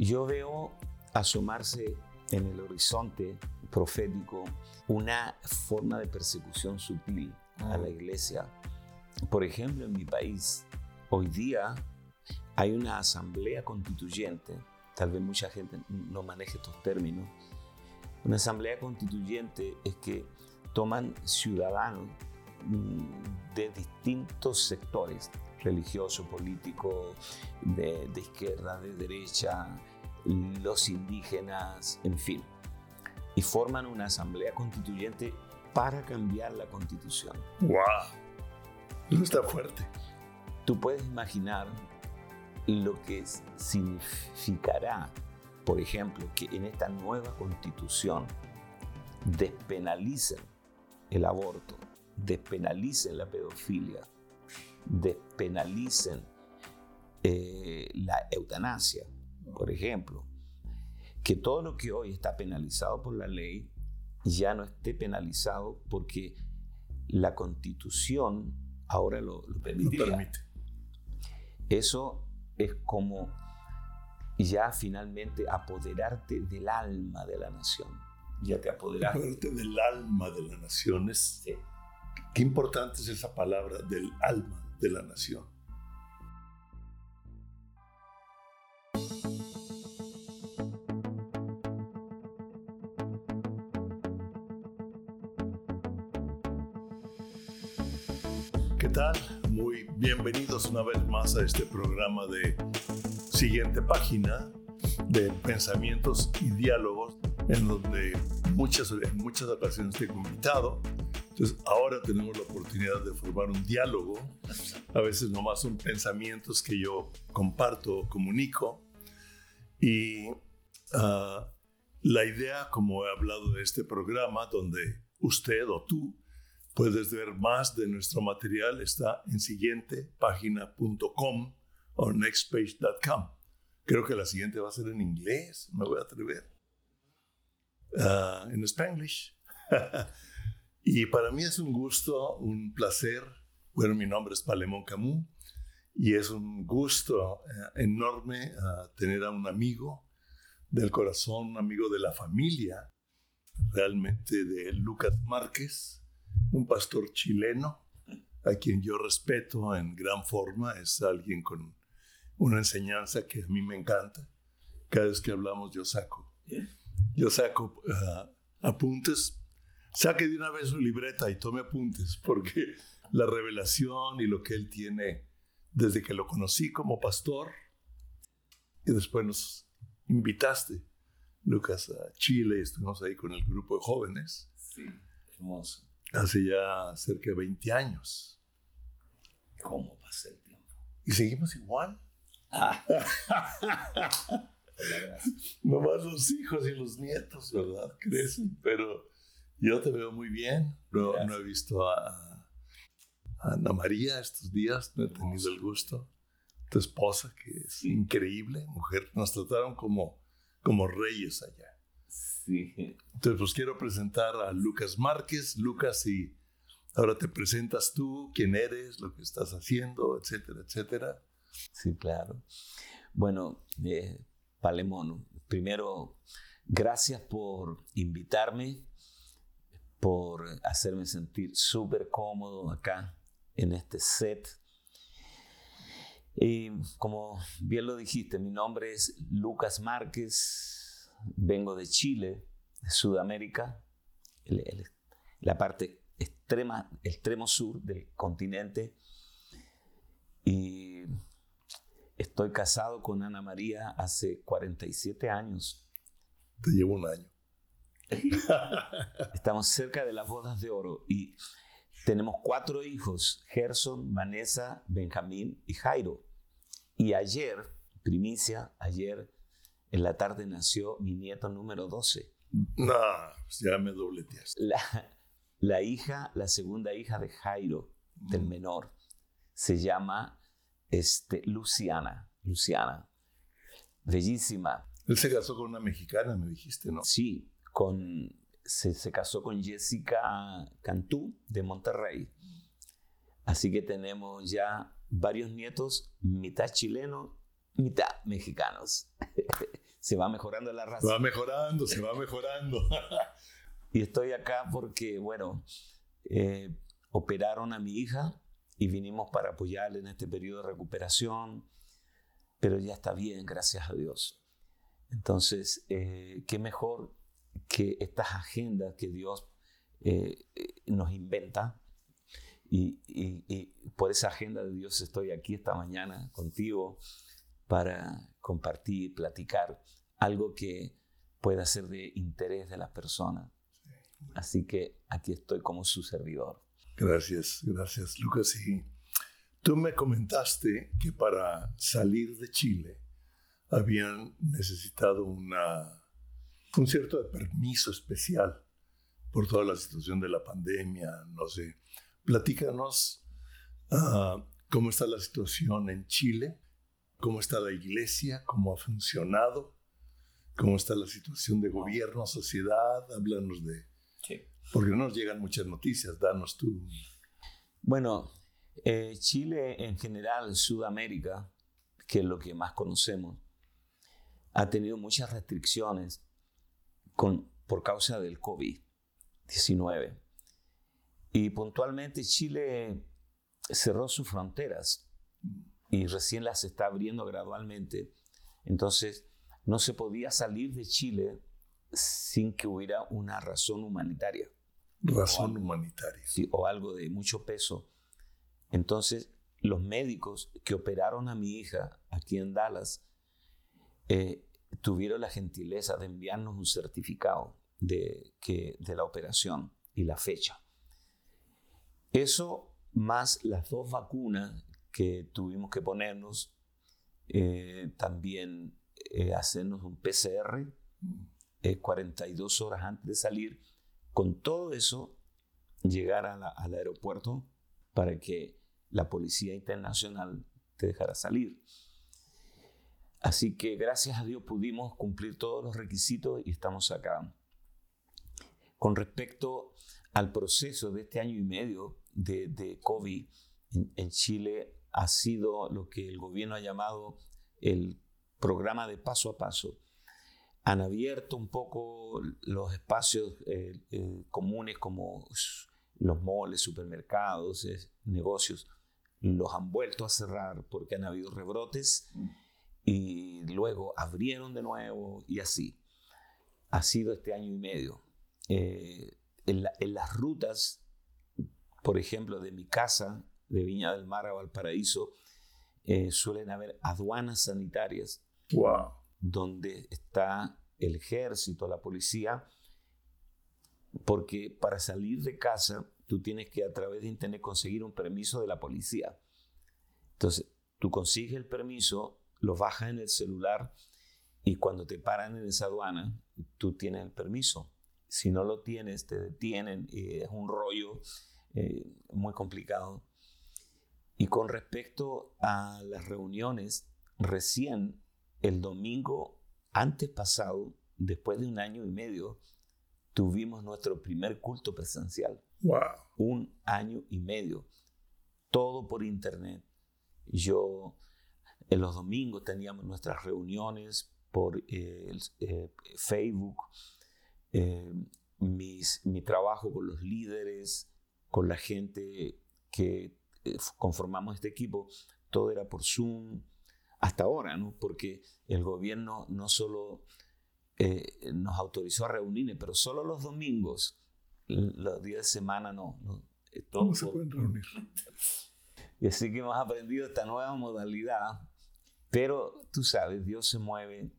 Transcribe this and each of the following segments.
Yo veo asomarse en el horizonte profético una forma de persecución sutil a la iglesia. Por ejemplo, en mi país, hoy día hay una asamblea constituyente, tal vez mucha gente no maneje estos términos. Una asamblea constituyente es que toman ciudadanos mm, de distintos sectores, religioso, político, de, de izquierda, de derecha, los indígenas, en fin, y forman una asamblea constituyente para cambiar la constitución. ¡Wow! Está fuerte. Tú puedes imaginar lo que significará, por ejemplo, que en esta nueva constitución despenalicen el aborto, despenalicen la pedofilia, despenalicen eh, la eutanasia, por ejemplo, que todo lo que hoy está penalizado por la ley ya no esté penalizado porque la constitución ahora lo, lo permite. Eso es como ya finalmente apoderarte del alma de la nación. Ya te apoderaste. Apoderarte del alma de la nación. Es, Qué importante es esa palabra, del alma de la nación. Tal? Muy bienvenidos una vez más a este programa de siguiente página de pensamientos y diálogos en donde muchas, en muchas ocasiones tengo invitado. Entonces ahora tenemos la oportunidad de formar un diálogo. A veces nomás son pensamientos que yo comparto, comunico. Y uh, la idea, como he hablado de este programa, donde usted o tú Puedes ver más de nuestro material, está en siguientepágina.com o nextpage.com. Creo que la siguiente va a ser en inglés, me voy a atrever. Uh, en Spanglish. y para mí es un gusto, un placer. Bueno, mi nombre es Palemón Camus y es un gusto uh, enorme uh, tener a un amigo del corazón, un amigo de la familia, realmente de Lucas Márquez un pastor chileno, a quien yo respeto en gran forma, es alguien con una enseñanza que a mí me encanta. Cada vez que hablamos yo saco, yo saco ah, apuntes, saque de una vez su libreta y tome apuntes, porque la revelación y lo que él tiene desde que lo conocí como pastor, y después nos invitaste, Lucas, a Chile, estuvimos ahí con el grupo de jóvenes. Sí, hermoso hace ya cerca de 20 años. ¿Cómo pasa el tiempo? Y seguimos igual. Ah. Nomás los hijos y los nietos, ¿verdad? Crecen, pero yo te veo muy bien. No, no he visto a, Ana María estos días, no he tenido el gusto. Tu esposa, que es increíble, mujer, nos trataron como, como reyes allá. Entonces, pues quiero presentar a Lucas Márquez. Lucas, y ahora te presentas tú, quién eres, lo que estás haciendo, etcétera, etcétera. Sí, claro. Bueno, eh, Palemón, primero, gracias por invitarme, por hacerme sentir súper cómodo acá en este set. Y como bien lo dijiste, mi nombre es Lucas Márquez, vengo de Chile, de Sudamérica, la parte extrema, extremo sur del continente. Y estoy casado con Ana María hace 47 años. Te llevo un año. Estamos cerca de las bodas de oro y tenemos cuatro hijos, Gerson, Vanessa, Benjamín y Jairo. Y ayer, primicia, ayer en la tarde nació mi nieto número 12. No, pues ya me dobleteaste. La, la hija, la segunda hija de Jairo, del mm. menor, se llama este, Luciana. Luciana. Bellísima. Él se casó con una mexicana, me dijiste, ¿no? Sí, con, se, se casó con Jessica Cantú de Monterrey. Así que tenemos ya varios nietos, mitad chilenos, mitad mexicanos. se va mejorando la raza. Va mejorando, se va mejorando. y estoy acá porque, bueno, eh, operaron a mi hija y vinimos para apoyarle en este periodo de recuperación, pero ya está bien, gracias a Dios. Entonces, eh, qué mejor que estas agendas que Dios eh, nos inventa y, y, por esa agenda de Dios estoy aquí esta mañana contigo para compartir, platicar algo que pueda ser de interés de las personas. Así que aquí estoy como su servidor. Gracias, gracias Lucas. Y tú me comentaste que para salir de Chile habían necesitado una, un cierto permiso especial por toda la situación de la pandemia, no sé. Platícanos uh, cómo está la situación en Chile, cómo está la iglesia, cómo ha funcionado, cómo está la situación de gobierno, sociedad, háblanos de... Sí. Porque no nos llegan muchas noticias, danos tú. Bueno, eh, Chile en general, Sudamérica, que es lo que más conocemos, ha tenido muchas restricciones con, por causa del COVID-19. Y puntualmente Chile cerró sus fronteras y recién las está abriendo gradualmente. Entonces, no se podía salir de Chile sin que hubiera una razón humanitaria. Razón humanitaria. Sí, o algo de mucho peso. Entonces, los médicos que operaron a mi hija aquí en Dallas eh, tuvieron la gentileza de enviarnos un certificado de, que, de la operación y la fecha. Eso más las dos vacunas que tuvimos que ponernos, eh, también eh, hacernos un PCR 42 horas antes de salir, con todo eso llegar al aeropuerto para que la Policía Internacional te dejara salir. Así que gracias a Dios pudimos cumplir todos los requisitos y estamos acá. Con respecto al proceso de este año y medio de, COVID en, Chile, ha sido lo que el gobierno ha llamado el programa de paso a paso. Han abierto un poco los espacios eh, eh, comunes como los moles, supermercados, negocios, los han vuelto a cerrar porque han habido rebrotes y luego abrieron de nuevo y así. Ha sido este año y medio. Eh, en, las rutas, por ejemplo, de mi casa, de Viña del Mar a Valparaíso, eh, suelen haber aduanas sanitarias. Wow. Donde está el ejército, la policía, porque para salir de casa tú tienes que a través de internet conseguir un permiso de la policía. Entonces, tú consigues el permiso, lo bajas en el celular y cuando te paran en esa aduana, tú tienes el permiso. Si no lo tienes, te detienen y es un rollo eh, muy complicado. Y con respecto a las reuniones, recién el domingo antes pasado, después de un año y medio, tuvimos nuestro primer culto presencial. Wow. Un año y medio. Todo por internet. Yo, en los domingos teníamos nuestras reuniones por eh, eh, Facebook, eh, mi trabajo con los líderes, con la gente que conformamos este equipo, todo era por Zoom, hasta ahora, ¿no? Porque el gobierno no solo nos autorizó a reunirnos, pero solo los domingos, los días de semana no. no ¿Cómo se pueden reunir? Y así que hemos aprendido esta nueva modalidad, pero tú sabes, Dios se mueve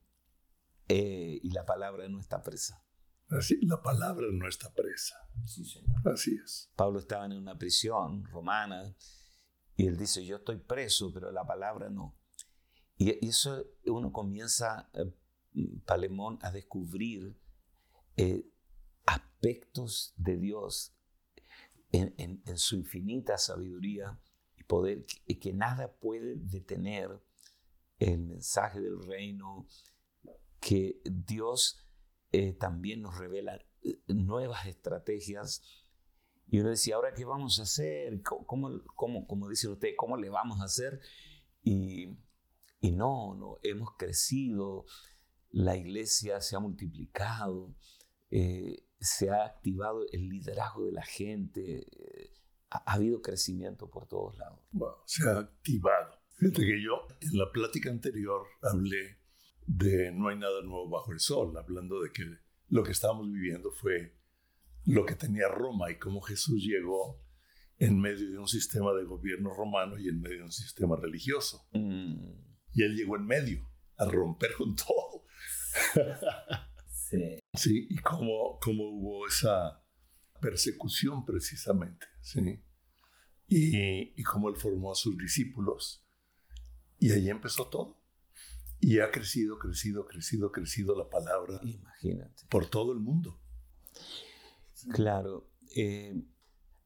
eh, y la palabra no está presa. Así, la palabra no está presa. Sí, señor. Así es. Pablo estaba en una prisión romana y él dice, yo estoy preso, pero la palabra no. Y, eso uno comienza, eh, Palemón, a descubrir eh, aspectos de Dios en, su infinita sabiduría y poder, y que nada puede detener el mensaje del reino, que Dios eh, también nos revela nuevas estrategias. Y uno decía, ¿ahora qué vamos a hacer? ¿Cómo, cómo, como dice usted, cómo le vamos a hacer? Y, y no, no, hemos crecido, la iglesia se ha multiplicado, eh, se ha activado el liderazgo de la gente, eh, ha, ha, habido crecimiento por todos lados. Wow, se ha activado. Fíjate que yo en la plática anterior hablé de no hay nada nuevo bajo el sol, hablando de que lo que estábamos viviendo fue lo que tenía Roma y cómo Jesús llegó en medio de un sistema de gobierno romano y en medio de un sistema religioso. Mm. Y él llegó en medio a romper con todo. Sí. Sí, y cómo, cómo hubo esa persecución precisamente, ¿sí? Y, y cómo él formó a sus discípulos. Y ahí empezó todo. Y ha crecido, crecido, crecido, crecido la palabra Imagínate. por todo el mundo. Claro. eh,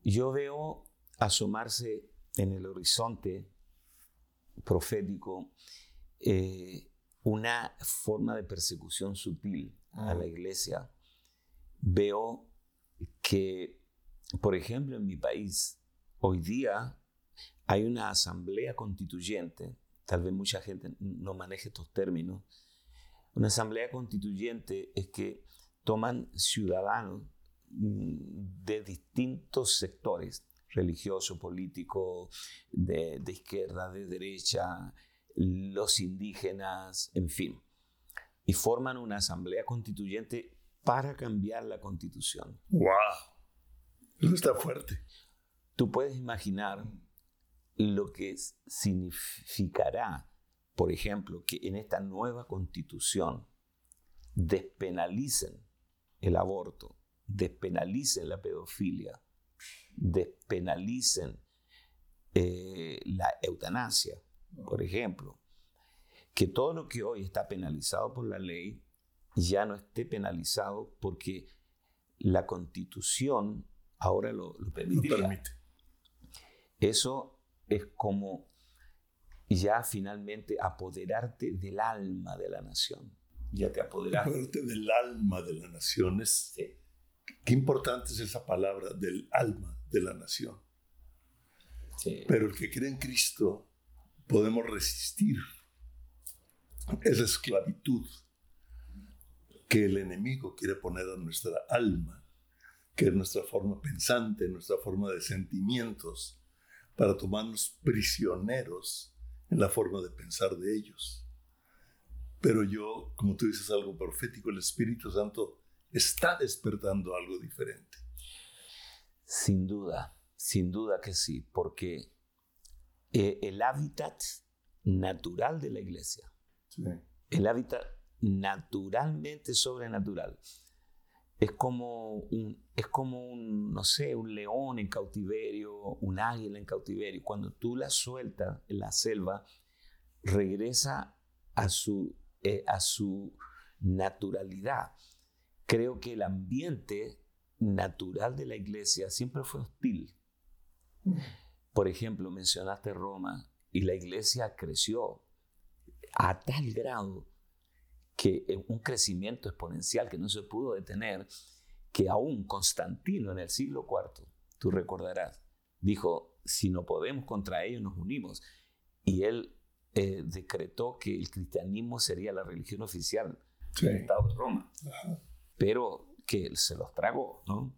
yo veo asomarse en el horizonte profético eh, una forma de persecución sutil a la iglesia. Veo que, por ejemplo, en mi país, hoy día hay una asamblea constituyente, tal vez mucha gente no maneje estos términos, una asamblea constituyente es que toman ciudadanos de distintos sectores, religioso, político, de, de, izquierda, de derecha, los indígenas, en fin, y forman una asamblea constituyente para cambiar la constitución. ¡Wow! Eso está fuerte. Tú puedes imaginar lo que significará, por ejemplo, que en esta nueva constitución despenalicen el aborto, despenalicen la pedofilia, despenalicen eh, la eutanasia, por ejemplo. Que todo lo que hoy está penalizado por la ley ya no esté penalizado porque la constitución ahora lo, lo permite. Eso es como ya finalmente apoderarte del alma de la nación. Ya te apoderaste. Apoderarte del alma de la nación. Es, Sí. Qué importante es esa palabra del alma de la nación. Sí. Pero el que cree en Cristo podemos resistir esa esclavitud que el enemigo quiere poner a nuestra alma, que es nuestra forma pensante, nuestra forma de sentimientos, para tomarnos prisioneros en la forma de pensar de ellos. Pero yo, como tú dices algo profético, el Espíritu Santo está despertando algo diferente. Sin duda, sin duda que sí, porque eh, el hábitat natural de la iglesia, Sí. el hábitat naturalmente sobrenatural, es como un, es como un, no sé, un león en cautiverio, un águila en cautiverio. Cuando tú la sueltas en la selva, regresa a su, eh, a su naturalidad. Creo que el ambiente natural de la iglesia siempre fue hostil. Por ejemplo, mencionaste Roma y la iglesia creció a tal grado que un crecimiento exponencial que no se pudo detener, que aún Constantino en el siglo IV, tú recordarás, dijo, si no podemos contra ellos, nos unimos. Y él eh, decretó que el cristianismo sería la religión oficial Sí. del Estado de Roma, Ajá. Pero que él se los tragó, ¿no?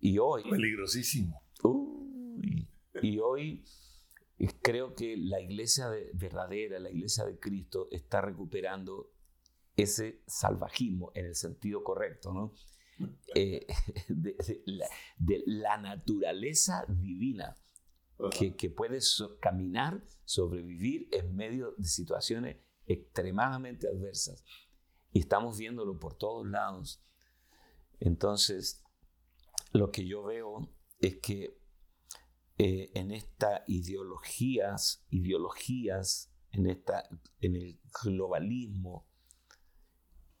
Y hoy... Peligrosísimo. Y hoy creo que la iglesia de- verdadera, la iglesia de Cristo, está recuperando ese salvajismo en el sentido correcto, ¿no? Eh, de, de la, de la naturaleza divina que, que puede so- caminar, sobrevivir en medio de situaciones extremadamente adversas. Y estamos viéndolo por todos lados. Entonces, lo que yo veo es que eh, en estas ideologías, ideologías, en, esta, en el globalismo,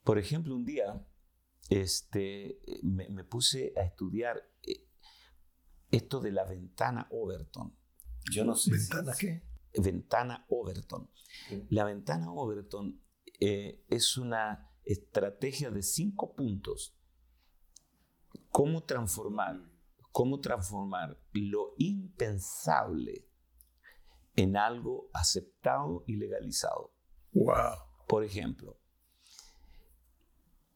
por ejemplo, un día este, me, me puse a estudiar eh, esto de la ventana Overton. Yo no sé. si- ¿Ventana qué? ventana Overton. La ventana Overton eh, es una estrategia de cinco puntos. Cómo transformar, cómo transformar lo impensable en algo aceptado y legalizado. Wow. Por ejemplo,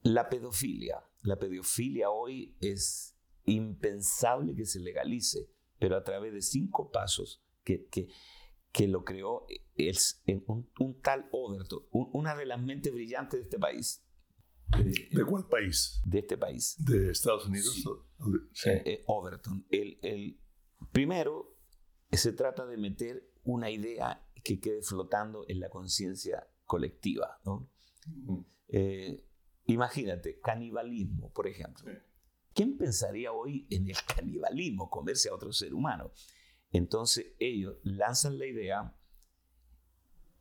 La pedofilia. La pedofilia hoy es impensable que se legalice, pero a través de cinco pasos que, que, que lo creó el, un, un, tal Overton, una de las mentes brillantes de este país. ¿De cuál país? De este país. ¿De Estados Unidos? Sí. Sí. Eh, eh, Overton. El, el, primero, se trata de meter una idea que quede flotando en la conciencia colectiva. ¿no? Eh, imagínate, canibalismo, por ejemplo. Sí. ¿Quién pensaría hoy en el canibalismo, comerse a otro ser humano? Entonces ellos lanzan la idea,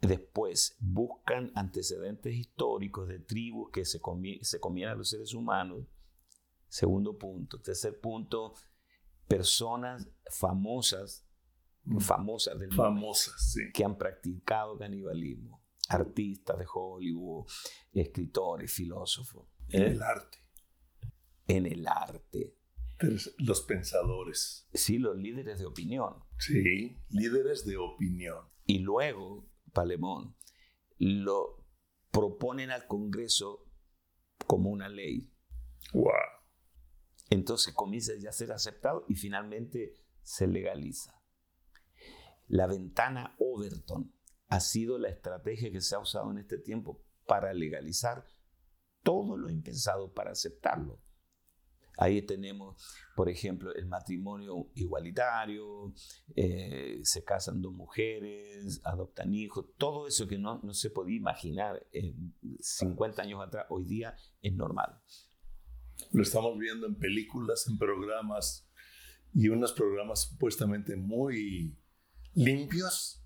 después buscan antecedentes históricos de tribus que se, comían a los seres humanos. Segundo punto. Tercer punto, personas famosas, famosas del famosas, mundo, sí. que han practicado canibalismo. Artistas de Hollywood, escritores, filósofos. En ¿Eh? el arte. En el arte. Los pensadores. Sí, los líderes de opinión. Sí, líderes de opinión. Y luego, Palemón, lo proponen al Congreso como una ley. ¡Wow! Entonces comienza ya a ser aceptado y finalmente se legaliza. La ventana Overton ha sido la estrategia que se ha usado en este tiempo para legalizar todo lo impensado para aceptarlo. Ahí tenemos, por ejemplo, el matrimonio igualitario, eh, se casan dos mujeres, adoptan hijos, todo eso que no, no se podía imaginar eh, 50 años atrás, hoy día es normal. Lo estamos viendo en películas, en programas y unos programas supuestamente muy limpios.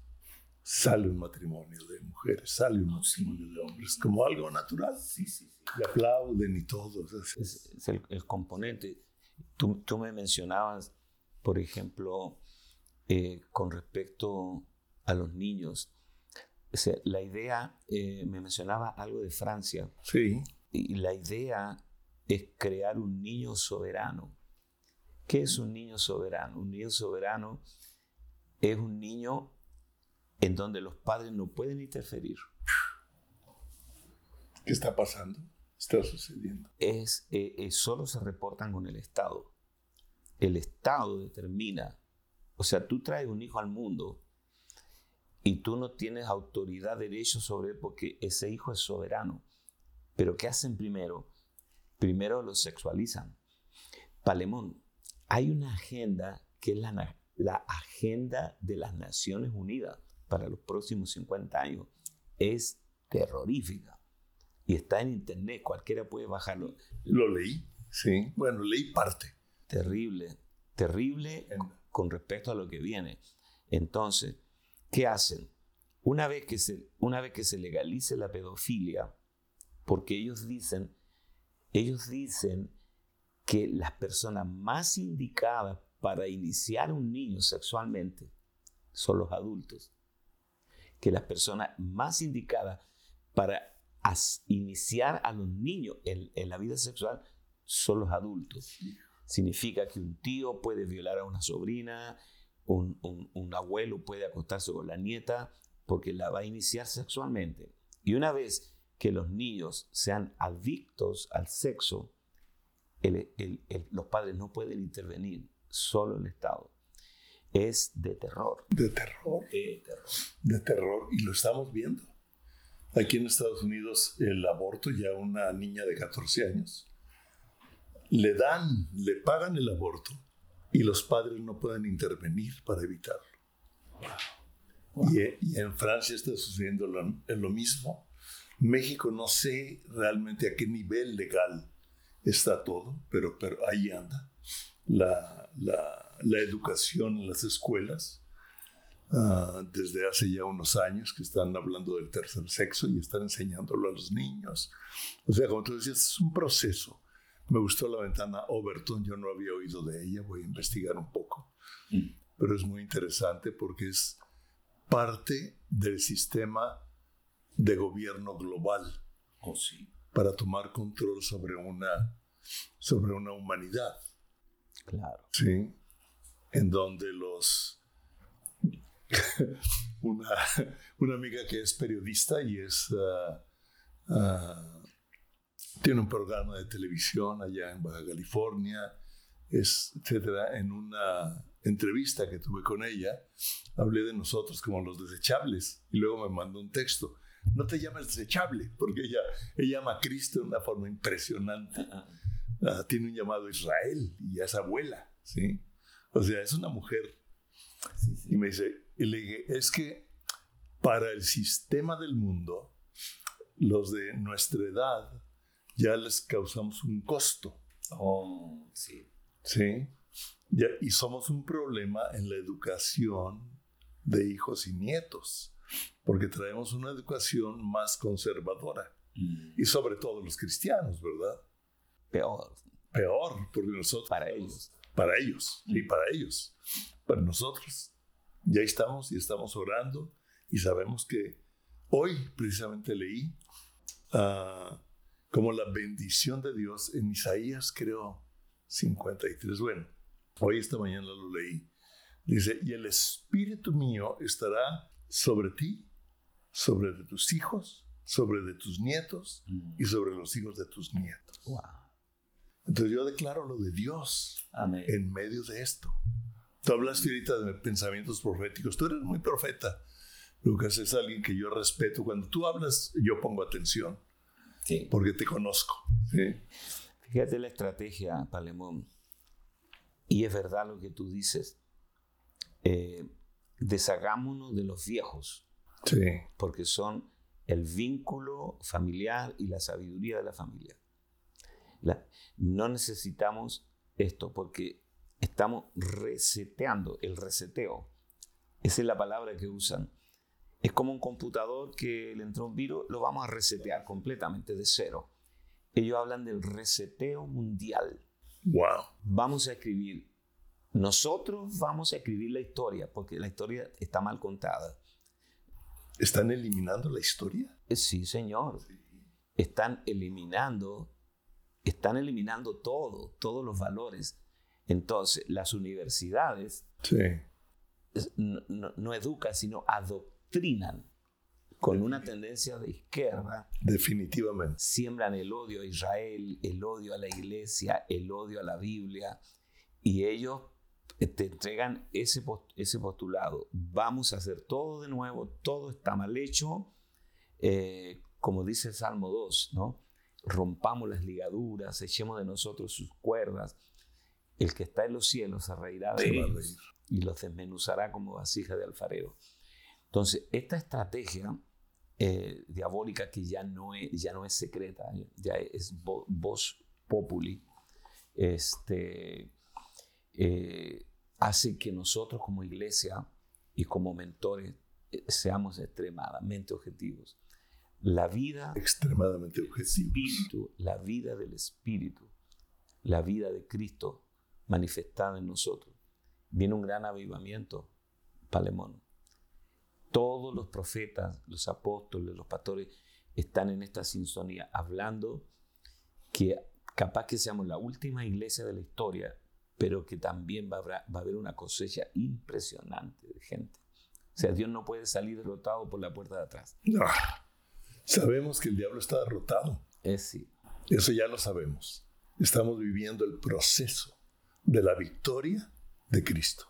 Sale un matrimonio de mujeres, sale un matrimonio de hombres, como algo natural. Sí, sí y aplauden y todo. Es, es el, el, componente. Tú, tú, me mencionabas, por ejemplo, eh, con respecto a los niños. O sea, la idea, eh, me mencionaba algo de Francia. Sí. Y la idea es crear un niño soberano. ¿Qué es un niño soberano? Un niño soberano es un niño en donde los padres no pueden interferir. ¿Qué está pasando? Está sucediendo. Es, eh, eh, solo se reportan con el Estado. El Estado determina. O sea, tú traes un hijo al mundo y tú no tienes autoridad, derecho sobre él porque ese hijo es soberano. Pero ¿qué hacen primero? Primero lo sexualizan. Palemón, hay una agenda que es la, la agenda de las Naciones Unidas para los próximos 50 años. Es terrorífica y está en internet, cualquiera puede bajarlo. Lo leí, sí. Bueno, leí parte. Terrible, terrible con respecto a lo que viene. Entonces, ¿qué hacen? Una vez que se, una vez que se legalice la pedofilia, porque ellos dicen, ellos dicen que las personas más indicadas para iniciar un niño sexualmente son los adultos. Que las personas más indicadas para a iniciar a los niños en, en, la vida sexual son los adultos. Significa que un tío puede violar a una sobrina, un, un, un, abuelo puede acostarse con la nieta porque la va a iniciar sexualmente. Y una vez que los niños sean adictos al sexo, el, el, los padres no pueden intervenir, solo el Estado. Es de terror. De terror. De terror. De terror. Y lo estamos viendo. Aquí en Estados Unidos el aborto ya a una niña de 14 años le dan, le pagan el aborto y los padres no pueden intervenir para evitarlo. Wow. Y, y, en Francia está sucediendo lo, lo, mismo. México no sé realmente a qué nivel legal está todo, pero, pero ahí anda. La, la, la educación en las escuelas Uh, desde hace ya unos años que están hablando del tercer sexo y están enseñándolo a los niños. O sea, como tú decías, es un proceso. Me gustó la ventana Overton, yo no había oído de ella, voy a investigar un poco. Mm. Pero es muy interesante porque es parte del sistema de gobierno global. Oh, sí. Para tomar control sobre una, sobre una humanidad. Claro. Sí. En donde los una, una, amiga que es periodista y es uh, uh, tiene un programa de televisión allá en Baja California, es, etcétera. En una entrevista que tuve con ella, hablé de nosotros como los desechables y luego me mandó un texto. No te llames desechable, porque ella, ella ama a Cristo de una forma impresionante. Ah, tiene un llamado Israel y es abuela, ¿sí? O sea, es una mujer. Y me dice, y le dije, es que para el sistema del mundo, los de nuestra edad ya les causamos un costo. Oh, sí. Sí. Ya, y somos un problema en la educación de hijos y nietos, porque traemos una educación más conservadora. Mm. Y sobre todo los cristianos, ¿verdad? Peor. Peor, porque nosotros... Para ellos. Para ellos, y para ellos. Para nosotros. Ya estamos y estamos orando y sabemos que hoy precisamente leí ah, como la bendición de Dios en Isaías, creo, 53. Bueno, hoy esta mañana lo leí. Dice, y el Espíritu mío estará sobre ti, sobre de tus hijos, sobre de tus nietos Mm. y sobre los hijos de tus nietos. Wow. Entonces yo declaro lo de Dios Amén. en medio de esto. Tú hablaste ahorita de pensamientos proféticos. Tú eres muy profeta. Lucas es alguien que yo respeto. Cuando tú hablas, yo pongo atención Sí. porque te conozco. ¿sí? Fíjate la estrategia, Palemón. Y es verdad lo que tú dices. Eh, deshagámonos de los viejos, Sí. porque son el vínculo familiar y la sabiduría de la familia. La- no necesitamos esto porque estamos reseteando, el reseteo. Esa es la palabra que usan. Es como un computador que le entró un virus, lo vamos a resetear completamente de cero. Ellos hablan del reseteo mundial. Wow. Vamos a escribir, nosotros vamos a escribir la historia, porque la historia está mal contada. ¿Están eliminando la historia? Eh, Sí, señor. Están eliminando, están eliminando todo, todos los valores. Entonces, las universidades Sí. no, educan, sino adoctrinan con una tendencia de izquierda. Definitivamente. Siembran el odio a Israel, el odio a la iglesia, el odio a la Biblia. Y ellos te entregan ese, pos- ese postulado. Vamos a hacer todo de nuevo, todo está mal hecho. Eh, como dice el Salmo 2, ¿no? Rompamos las ligaduras, echemos de nosotros sus cuerdas. El que está en los cielos se reirá de ellos y los desmenuzará como vasija de alfarero. Entonces, esta estrategia eh, diabólica que ya no es, ya no es secreta, ya es vo- voz populi, este, eh, hace que nosotros como iglesia y como mentores eh, seamos extremadamente objetivos. La vida Extremadamente objetivo. espíritu, la vida del espíritu, la vida de Cristo manifestada en nosotros. Viene un gran avivamiento, Palemón. Todos los profetas, los apóstoles, los pastores están en esta sintonía hablando que capaz que seamos la última iglesia de la historia, pero que también va a, haber, va a haber una cosecha impresionante de gente. O sea, Dios no puede salir derrotado por la puerta de atrás. Ah, sabemos que el diablo está derrotado. Es sí. Eso ya lo sabemos. Estamos viviendo el proceso de la victoria de Cristo.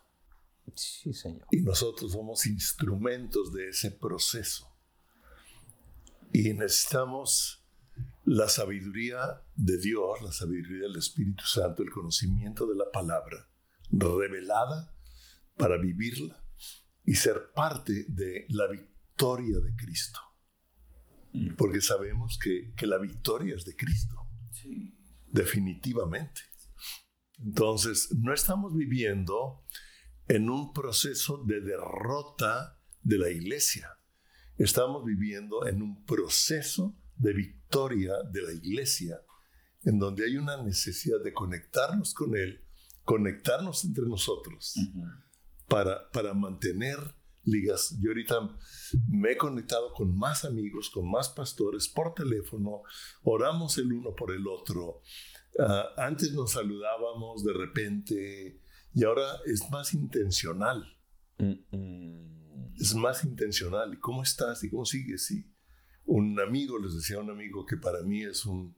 Sí, Señor. Y nosotros somos instrumentos de ese proceso. Y necesitamos la sabiduría de Dios, la sabiduría del Espíritu Santo, el conocimiento de la palabra revelada para vivirla y ser parte de la victoria de Cristo. Porque sabemos que, que la victoria es de Cristo, Sí. definitivamente. Entonces, no estamos viviendo en un proceso de derrota de la iglesia. Estamos viviendo en un proceso de victoria de la iglesia, en donde hay una necesidad de conectarnos con Él, conectarnos entre nosotros para, para mantener ligas. Yo ahorita me he conectado con más amigos, con más pastores por teléfono, oramos el uno por el otro. Ah, antes nos saludábamos de repente y ahora es más intencional. Mm, mm. Es más intencional. ¿Y cómo estás? ¿Y cómo sigues? Sí. Un amigo, les decía a un amigo que para mí es un,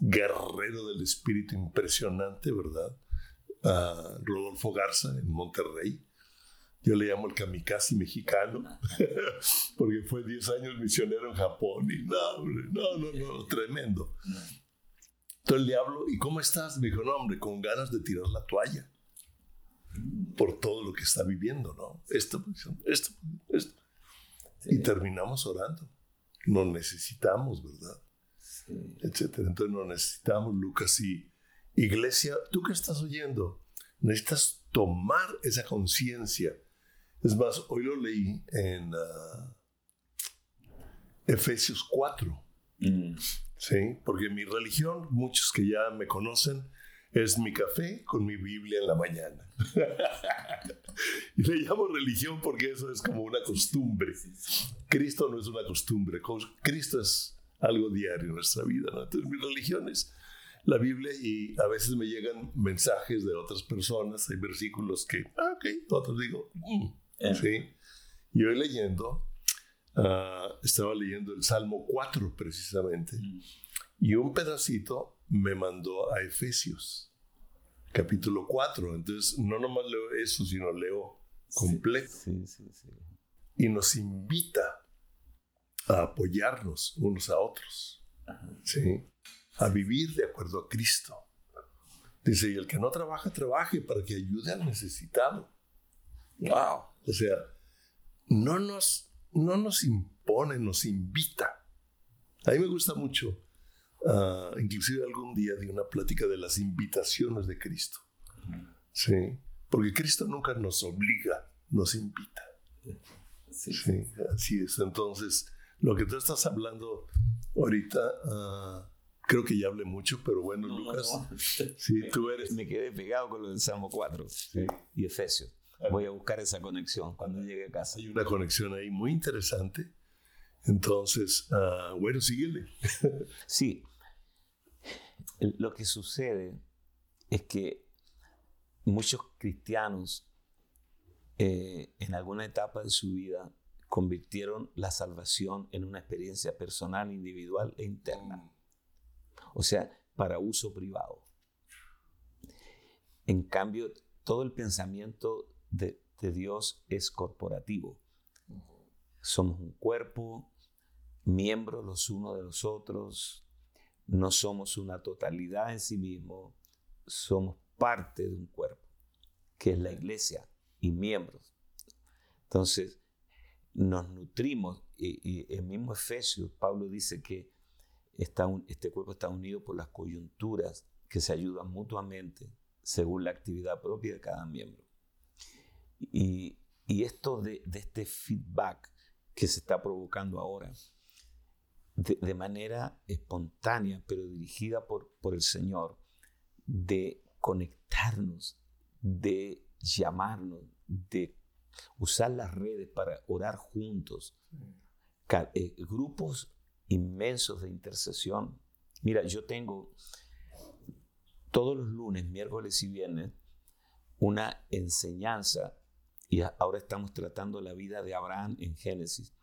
guerrero del espíritu impresionante, ¿verdad? A Rodolfo Garza en Monterrey. Yo le llamo el kamikaze mexicano, porque fue 10 años misionero en Japón y no, no, no, no, tremendo. Entonces le hablo, ¿y cómo estás? Me dijo, no, hombre, con ganas de tirar la toalla por todo lo que está viviendo, ¿no? Esto, esto, esto. Y terminamos orando. Nos necesitamos, ¿verdad? Etcétera. Entonces nos necesitamos, Lucas. Y iglesia, tú que estás oyendo, necesitas tomar esa conciencia. Es más, hoy lo leí en ah, Efesios 4. Mm. Sí, porque mi religión, muchos que ya me conocen, es mi café con mi Biblia en la mañana. y le llamo religión porque eso es como una costumbre. Cristo no es una costumbre, Cristo es algo diario en nuestra vida. Entonces mi religión es la Biblia y a veces me llegan mensajes de otras personas, hay versículos que, ah, ok, otros digo, mm", eh. sí. Y hoy leyendo, ah, estaba leyendo el Salmo 4 precisamente, mm. y un pedacito me mandó a Efesios, capítulo 4. Entonces, no nomás leo eso, sino leo completo. y nos invita a apoyarnos unos a otros. ¿sí? A vivir de acuerdo a Cristo. Dice, y el que no trabaja, trabaje para que ayude al necesitado. ¡Wow! O sea, no nos, no nos impone, nos invita. A mí me gusta mucho Ah, inclusive algún día di una plática de las invitaciones de Cristo. Sí, porque Cristo nunca nos obliga, nos invita. Sí, así es. Entonces, lo que tú estás hablando ahorita, ah, creo que ya hablé mucho, pero bueno, Lucas, sí, tú eres... Me quedé pegado con lo del Salmo 4 y Efesios. Voy a buscar esa conexión cuando llegue a casa. Hay una conexión ahí muy interesante. Entonces, uh, bueno, síguele. sí, lo que sucede es que muchos cristianos eh, en alguna etapa de su vida convirtieron la salvación en una experiencia personal, individual e interna. O sea, para uso privado. En cambio, todo el pensamiento de, de Dios es corporativo. Somos un cuerpo, miembros los unos de los otros, no somos una totalidad en sí mismo, somos parte de un cuerpo, que es la iglesia y miembros. Entonces, nos nutrimos, y, el mismo Efesios, Pablo dice que este cuerpo está unido por las coyunturas que se ayudan mutuamente según la actividad propia de cada miembro. Y, esto de, de este feedback que se está provocando ahora, de, manera espontánea, pero dirigida por, por el Señor, de conectarnos, de llamarnos, de usar las redes para orar juntos, eh, grupos inmensos de intercesión. Mira, yo tengo todos los lunes, miércoles y viernes una enseñanza, y ahora estamos tratando la vida de Abraham en Génesis.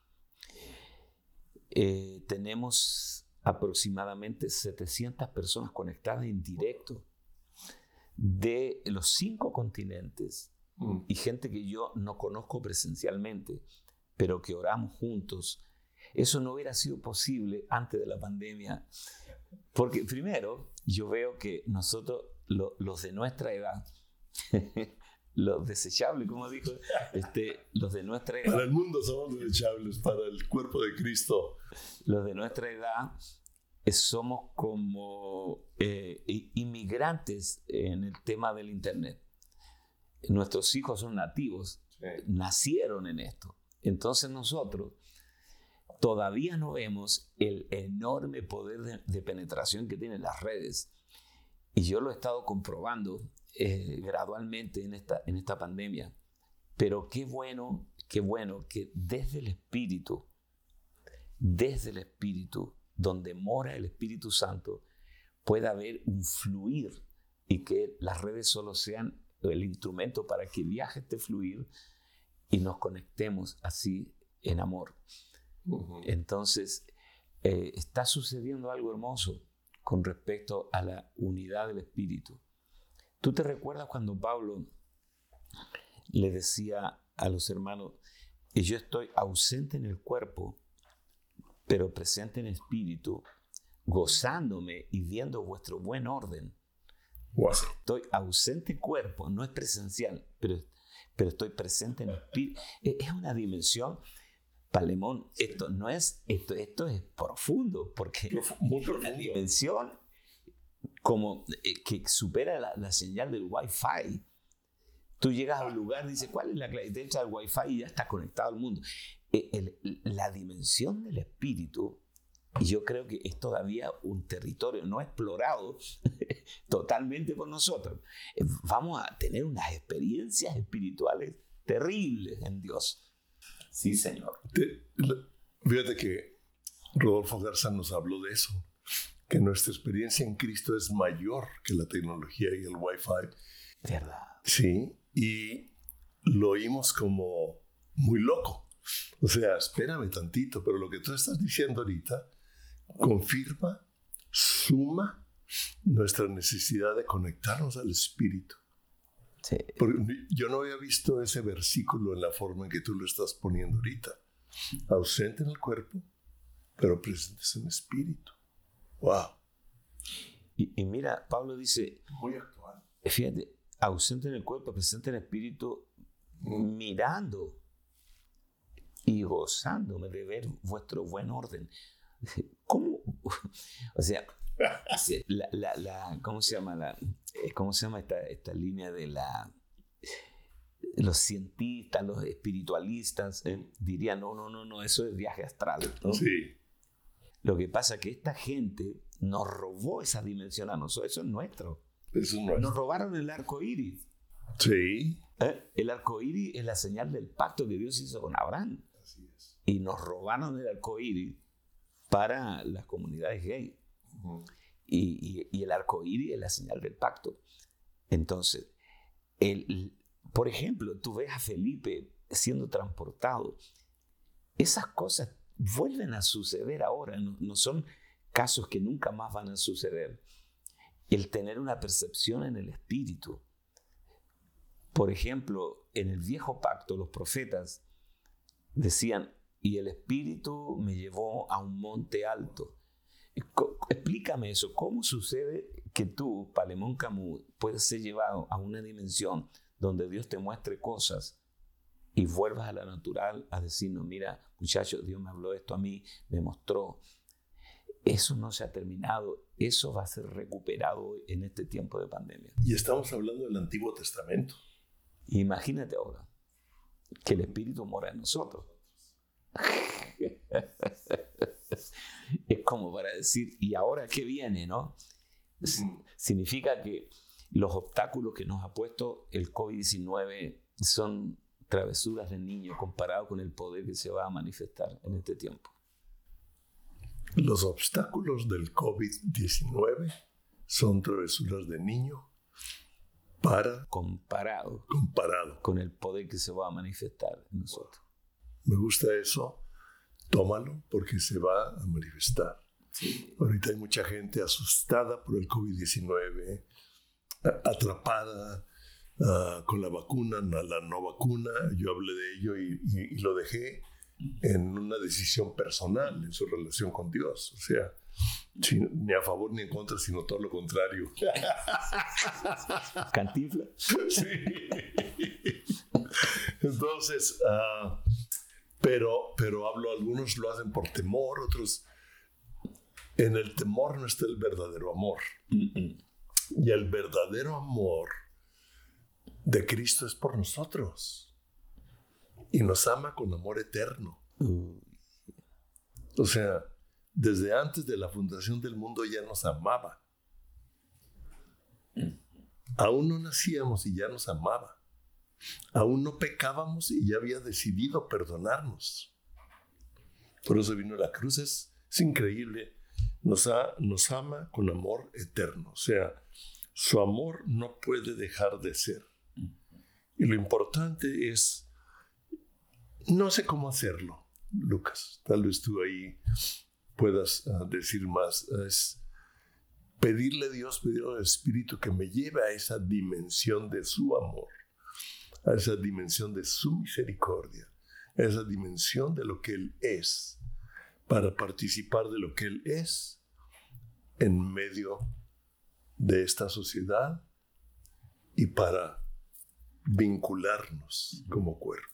Eh, tenemos aproximadamente 700 personas conectadas en directo de los cinco continentes mm. y gente que yo no conozco presencialmente, pero que oramos juntos. Eso no hubiera sido posible antes de la pandemia, porque primero yo veo que nosotros, los de nuestra edad, los desechables, como dijo, este, los de nuestra edad. Para el mundo somos desechables, para el cuerpo de Cristo. Los de nuestra edad eh, somos como eh, inmigrantes en el tema del Internet. Nuestros hijos son nativos, nacieron en esto. Entonces nosotros todavía no vemos el enorme poder de penetración que tienen las redes. Y yo lo he estado comprobando eh, gradualmente en esta, en esta pandemia. Pero qué bueno, qué bueno que desde el Espíritu, desde el Espíritu, donde mora el Espíritu Santo, pueda haber un fluir y que las redes solo sean el instrumento para que viaje este fluir y nos conectemos así en amor. Entonces, eh, está sucediendo algo hermoso con respecto a la unidad del Espíritu. ¿Tú te recuerdas cuando Pablo le decía a los hermanos, yo estoy ausente en el cuerpo, pero presente en espíritu, gozándome y viendo vuestro buen orden? Estoy ausente en cuerpo, no es presencial, pero, pero estoy presente en espíritu. Es una dimensión Palemón, esto no es, esto, esto es profundo, porque es una dimensión como eh, que supera la, señal del Wi-Fi. Tú llegas a un lugar, dices, ¿cuál es la clave? Te echas al Wi-Fi y ya está conectado al mundo. Eh, la dimensión del espíritu, yo creo que es todavía un territorio no explorado totalmente por nosotros. Eh, vamos a tener unas experiencias espirituales terribles en Dios Sí, Señor. fíjate que Rodolfo Garza nos habló de eso, que nuestra experiencia en Cristo es mayor que la tecnología y el Wi-Fi. ¿Verdad? Sí, y lo oímos como muy loco. O sea, espérame tantito, pero lo que tú estás diciendo ahorita confirma, suma nuestra necesidad de conectarnos al Espíritu yo no había visto ese versículo en la forma en que tú lo estás poniendo ahorita. Ausente en el cuerpo, pero presente en espíritu. ¡Wow! Y, mira, Pablo dice... Muy actual. Fíjate, ausente en el cuerpo, presente en espíritu, mirando y gozándome de ver vuestro buen orden. ¿Cómo? O sea, la, ¿cómo se llama? La, eh, ¿Cómo se llama esta, esta línea de la... Los cientistas, los espiritualistas eh, dirían, no, no, no, no, eso es viaje astral. Sí. Lo que pasa es que esta gente nos robó esa dimensión a nosotros, eso es nuestro. Eso es nuestro. Nos robaron el arco iris. Sí. ¿Eh? El arco iris es la señal del pacto que Dios hizo con Abraham. Así es. Y nos robaron el arco iris para las comunidades gay y, el arco iris es la señal del pacto. Entonces, el, por ejemplo, tú ves a Felipe siendo transportado. Esas cosas vuelven a suceder ahora, no, son casos que nunca más van a suceder. El tener una percepción en el espíritu. Por ejemplo, en el viejo pacto los profetas decían, y el espíritu me llevó a un monte alto Explícame eso, ¿cómo sucede que tú, Palemón Camus, puedes ser llevado a una dimensión donde Dios te muestre cosas y vuelvas a la natural a decirnos, mira, muchachos, Dios me habló esto a mí, me mostró. Eso no se ha terminado, eso va a ser recuperado en este tiempo de pandemia. Y estamos hablando del Antiguo Testamento. Imagínate ahora que el Espíritu mora en nosotros. es como para decir, ¿y ahora qué viene? ¿no? Significa que los obstáculos que nos ha puesto el COVID-19 son travesuras de niño comparado con el poder que se va a manifestar en este tiempo. Los obstáculos del COVID-19 son travesuras de niño para comparado, comparado con el poder que se va a manifestar en nosotros. Me gusta eso tómalo porque se va a manifestar. Ahorita hay mucha gente asustada por el COVID-19, atrapada ah, con la vacuna, la no vacuna. Yo hablé de ello y, lo dejé en una decisión personal en su relación con Dios. O sea, ni a favor ni en contra, sino todo lo contrario. Cantifla. Sí. Entonces, uh, pero, pero hablo, algunos lo hacen por temor, otros... En el temor no está el verdadero amor. Y el verdadero amor de Cristo es por nosotros. Y nos ama con amor eterno. O sea, desde antes de la fundación del mundo ya nos amaba. Aún no nacíamos y ya nos amaba. Aún no pecábamos y ya había decidido perdonarnos. Por eso vino la cruz. Es, increíble. Nos, nos ama con amor eterno. O sea, su amor no puede dejar de ser. Y lo importante es, no sé cómo hacerlo, Lucas. Tal vez tú ahí puedas ah, decir más. Es pedirle a Dios, pedirle al Espíritu que me lleve a esa dimensión de su amor, a esa dimensión de su misericordia, a esa dimensión de lo que Él es, para participar de lo que Él es en medio de esta sociedad y para vincularnos como cuerpo.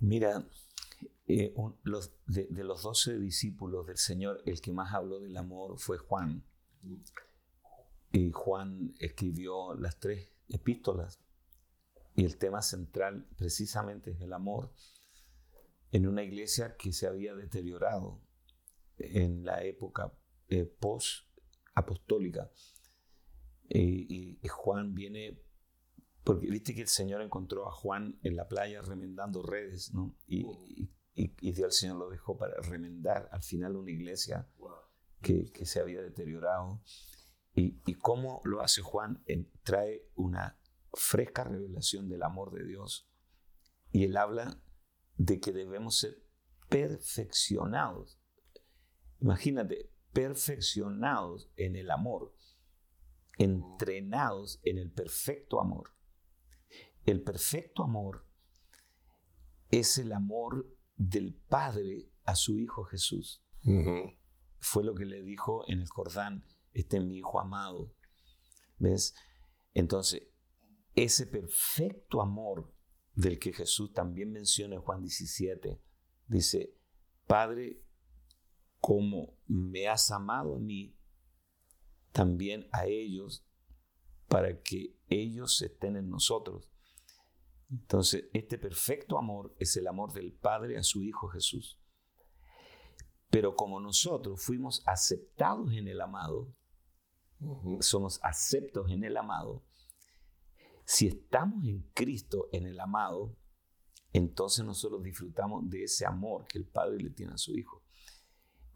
Mira, eh, de, los doce discípulos del Señor, el que más habló del amor fue Juan. Y Juan escribió las tres epístolas. Y el tema central precisamente es el amor en una iglesia que se había deteriorado en la época eh, post-apostólica. y Juan viene porque viste que el Señor encontró a Juan en la playa remendando redes, ¿no? Y, y, Dios el Señor lo dejó para remendar al final una iglesia que, que se había deteriorado. Y, y, cómo lo hace Juan, trae una fresca revelación del amor de Dios. Y él habla de que debemos ser perfeccionados. Imagínate, perfeccionados en el amor, entrenados en el perfecto amor. El perfecto amor es el amor del Padre a su Hijo Jesús. Fue lo que le dijo en el Jordán, este es mi Hijo amado. ¿Ves? Entonces, ese perfecto amor del que Jesús también menciona en Juan 17, dice, Padre, como me has amado a mí, también a ellos, para que ellos estén en nosotros. Entonces, este perfecto amor es el amor del Padre a su Hijo Jesús. Pero como nosotros fuimos aceptados en el amado, somos aceptos en el amado, si estamos en Cristo, en el amado, entonces nosotros disfrutamos de ese amor que el Padre le tiene a su Hijo.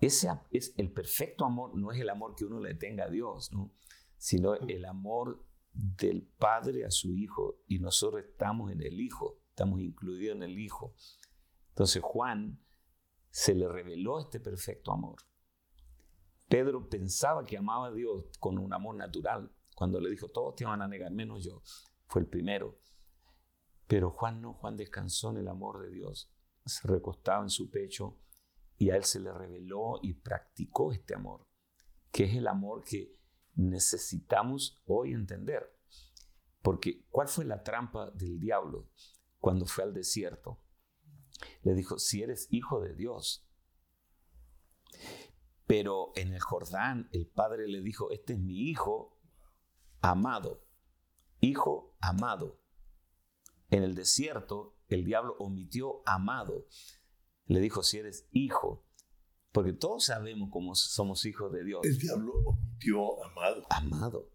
Ese es el perfecto amor, no es el amor que uno le tenga a Dios, ¿no? sino el amor del Padre a su Hijo y nosotros estamos en el Hijo, estamos incluidos en el Hijo. Entonces Juan se le reveló este perfecto amor. Pedro pensaba que amaba a Dios con un amor natural. Cuando le dijo, todos te van a negar, menos yo, fue el primero. Pero Juan no, Juan descansó en el amor de Dios, se recostaba en su pecho y a él se le reveló y practicó este amor, que es el amor que necesitamos hoy entender. Porque ¿cuál fue la trampa del diablo cuando fue al desierto? Le dijo, si eres hijo de Dios. Pero en el Jordán el padre le dijo, este es mi hijo amado, hijo amado. En el desierto el diablo omitió amado. Le dijo, si eres hijo, porque todos sabemos cómo somos hijos de Dios. El diablo omitió amado. Amado.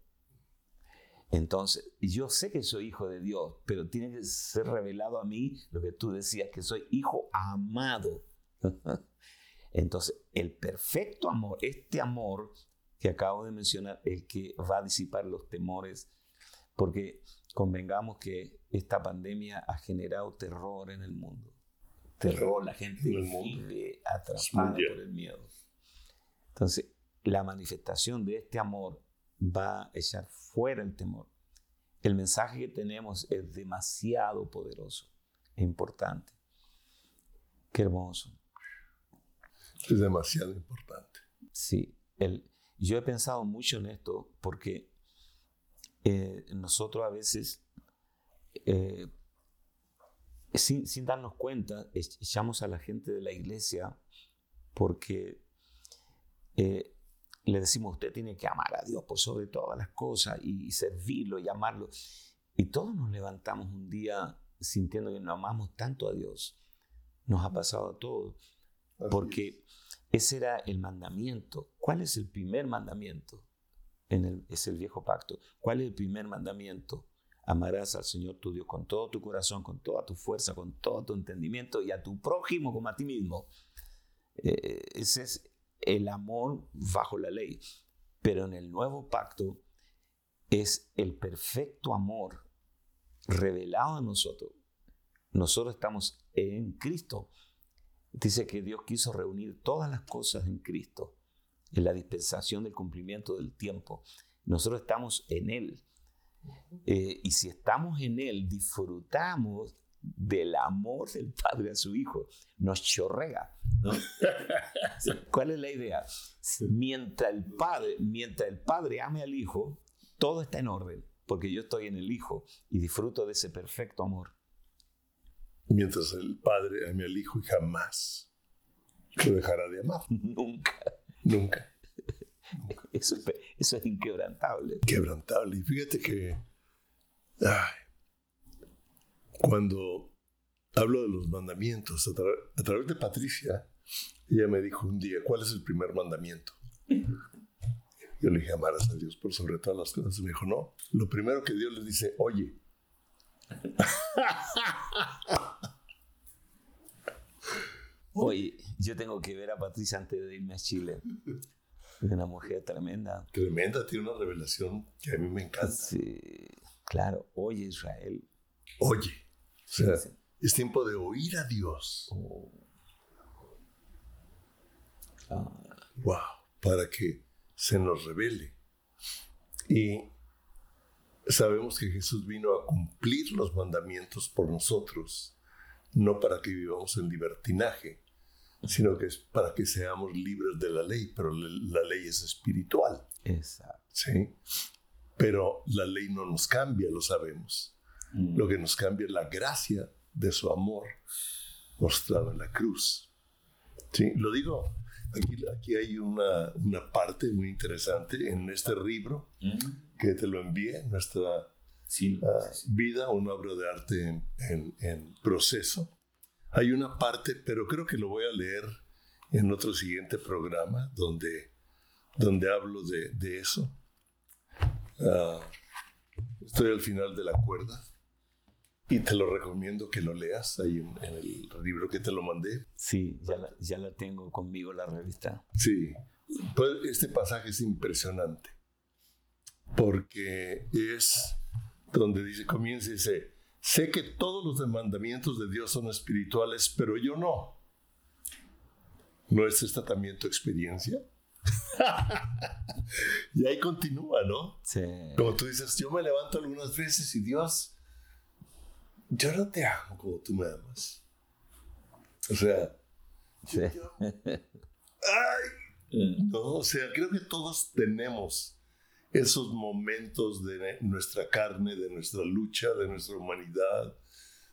Entonces, yo sé que soy hijo de Dios, pero tiene que ser revelado a mí lo que tú decías, que soy hijo amado. Entonces, el perfecto amor, este amor que acabo de mencionar, el que va a disipar los temores, porque convengamos que esta pandemia ha generado terror en el mundo terror, la gente vive atrapada por el miedo. Entonces, la manifestación de este amor va a echar fuera el temor. El mensaje que tenemos es demasiado poderoso e importante. Qué hermoso. Es demasiado importante. Sí, el, yo he pensado mucho en esto porque eh, nosotros a veces eh, sin, darnos cuenta, echamos a la gente de la iglesia porque eh, le decimos, usted tiene que amar a Dios por sobre todas las cosas y, servirlo y amarlo. Y todos nos levantamos un día sintiendo que no amamos tanto a Dios. Nos ha pasado a todos. Porque ese era el mandamiento. ¿Cuál es el primer mandamiento? En el, es el viejo pacto. ¿Cuál es el primer mandamiento? Amarás al Señor tu Dios con todo tu corazón, con toda tu fuerza, con todo tu entendimiento y a tu prójimo como a ti mismo. Eh, ese es el amor bajo la ley. Pero en el nuevo pacto es el perfecto amor revelado a nosotros. Nosotros estamos en Cristo. Dice que Dios quiso reunir todas las cosas en Cristo. en la dispensación del cumplimiento del tiempo. Nosotros estamos en Él. Eh, y si estamos en Él, disfrutamos del amor del Padre a su Hijo. Nos chorrea. ¿Cuál es la idea? Mientras el, padre, mientras el Padre ame al Hijo, todo está en orden, porque yo estoy en el Hijo y disfruto de ese perfecto amor. Mientras el Padre ame al Hijo y jamás lo dejará de amar. Nunca. Nunca. Eso, eso es inquebrantable. Quebrantable. Y fíjate que cuando hablo de los mandamientos, a, través de Patricia, ella me dijo un día, ¿cuál es el primer mandamiento? Yo le dije, amarás a Dios por sobre todas las cosas. Y me dijo, no, lo primero que Dios le dice, oye. Oye, yo tengo que ver a Patricia antes de irme a Chile. Es una mujer tremenda. Tremenda, tiene una revelación que a mí me encanta. Sí, claro. Oye, Israel. Oye. O sea, es tiempo de oír a Dios. Wow. Para que se nos revele. Y sabemos que Jesús vino a cumplir los mandamientos por nosotros, no para que vivamos en libertinaje, sino que es para que seamos libres de la ley, pero la ley es espiritual. Exacto. ¿sí? Pero la ley no nos cambia, lo sabemos. Mm. Lo que nos cambia es la gracia de su amor mostrado en la cruz. ¿Sí? Lo digo, aquí, aquí hay una, una parte muy interesante en este libro mm. que te lo envié, nuestra sí, ah, vida, una obra de arte en, en proceso hay una parte, pero creo que lo voy a leer en otro siguiente programa donde, donde hablo de, eso. Ah, estoy al final de la cuerda y te lo recomiendo que lo leas ahí en, el libro que te lo mandé. Sí, ya la, ya la tengo conmigo la revista. Sí, pues este pasaje es impresionante porque es donde dice, comienza y dice, Sé que todos los mandamientos de Dios son espirituales, pero yo no. ¿No es esta también tu experiencia? y ahí continúa, ¿no? Sí. Como tú dices, yo me levanto algunas veces y Dios, yo no te amo como tú me amas. O sea, sí. ay, no, o sea, creo que todos tenemos esos momentos de nuestra carne, de nuestra lucha, de nuestra humanidad,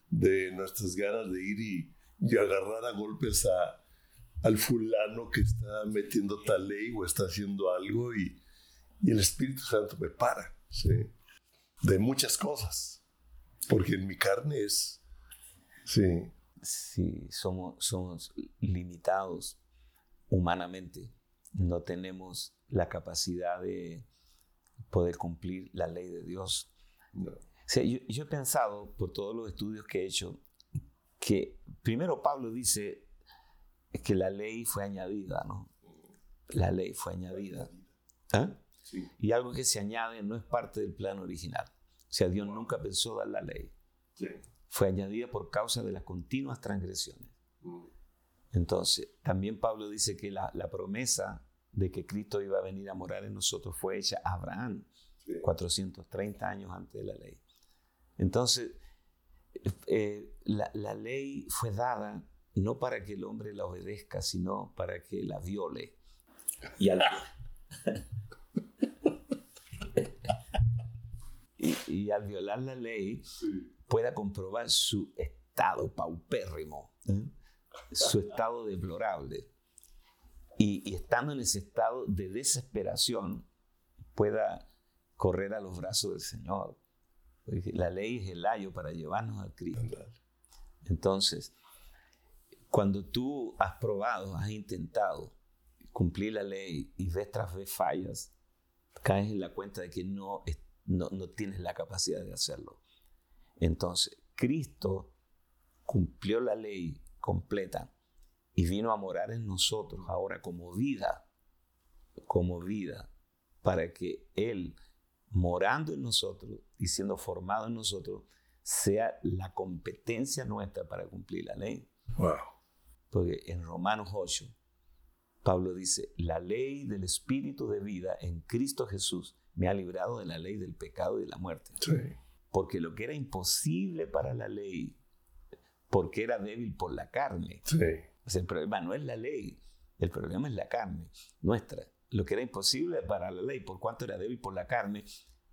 de nuestras ganas de ir y, agarrar a golpes a, al fulano que está metiendo tal ley o está haciendo algo y, el Espíritu Santo me para, de muchas cosas, porque en mi carne es, sí. Sí, somos, somos limitados humanamente, no tenemos la capacidad de poder cumplir la ley de Dios. yo, he pensado, por todos los estudios que he hecho, que primero Pablo dice que la ley fue añadida, ¿no? La ley fue añadida. ¿Ah? Y algo que se añade no es parte del plan original. O sea, Dios nunca pensó dar la ley. Fue añadida por causa de las continuas transgresiones. Mm. Entonces, también Pablo dice que la, la promesa de que Cristo iba a venir a morar en nosotros fue hecha a Abraham 430 años antes de la ley. Entonces, eh, la, ley fue dada no para que el hombre la obedezca, sino para que la viole. Y al, y, al violar la ley, pueda comprobar su estado paupérrimo, ¿eh? su estado deplorable y, estando en ese estado de desesperación pueda correr a los brazos del Señor. la ley es el ayo para llevarnos a Cristo. Entonces, cuando tú has probado, has intentado cumplir la ley y ves tras vez fallas, caes en la cuenta de que no, no, no tienes la capacidad de hacerlo. Entonces, Cristo cumplió la ley completa y vino a morar en nosotros ahora como vida, como vida, para que Él, morando en nosotros y siendo formado en nosotros, sea la competencia nuestra para cumplir la ley. Wow. Porque en Romanos 8 Pablo dice, la ley del Espíritu de vida en Cristo Jesús me ha librado de la ley del pecado y de la muerte. Sí. Porque lo que era imposible para la ley, porque era débil por la carne. Sí. El problema no es la ley, el problema es la carne nuestra. Lo que era imposible para la ley, por cuanto era débil por la carne,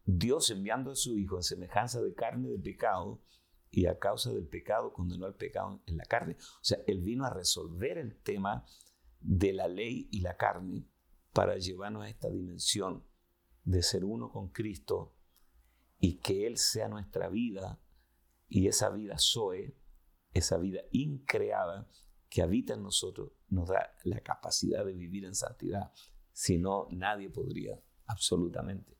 Dios enviando a su Hijo en semejanza de carne de pecado, y a causa del pecado condenó al pecado en la carne. O sea, Él vino a resolver el tema de la ley y la carne para llevarnos a esta dimensión de ser uno con Cristo y que Él sea nuestra vida y esa vida Zoe, esa vida increada que habita en nosotros, nos da la capacidad de vivir en santidad. Si no, nadie podría, absolutamente.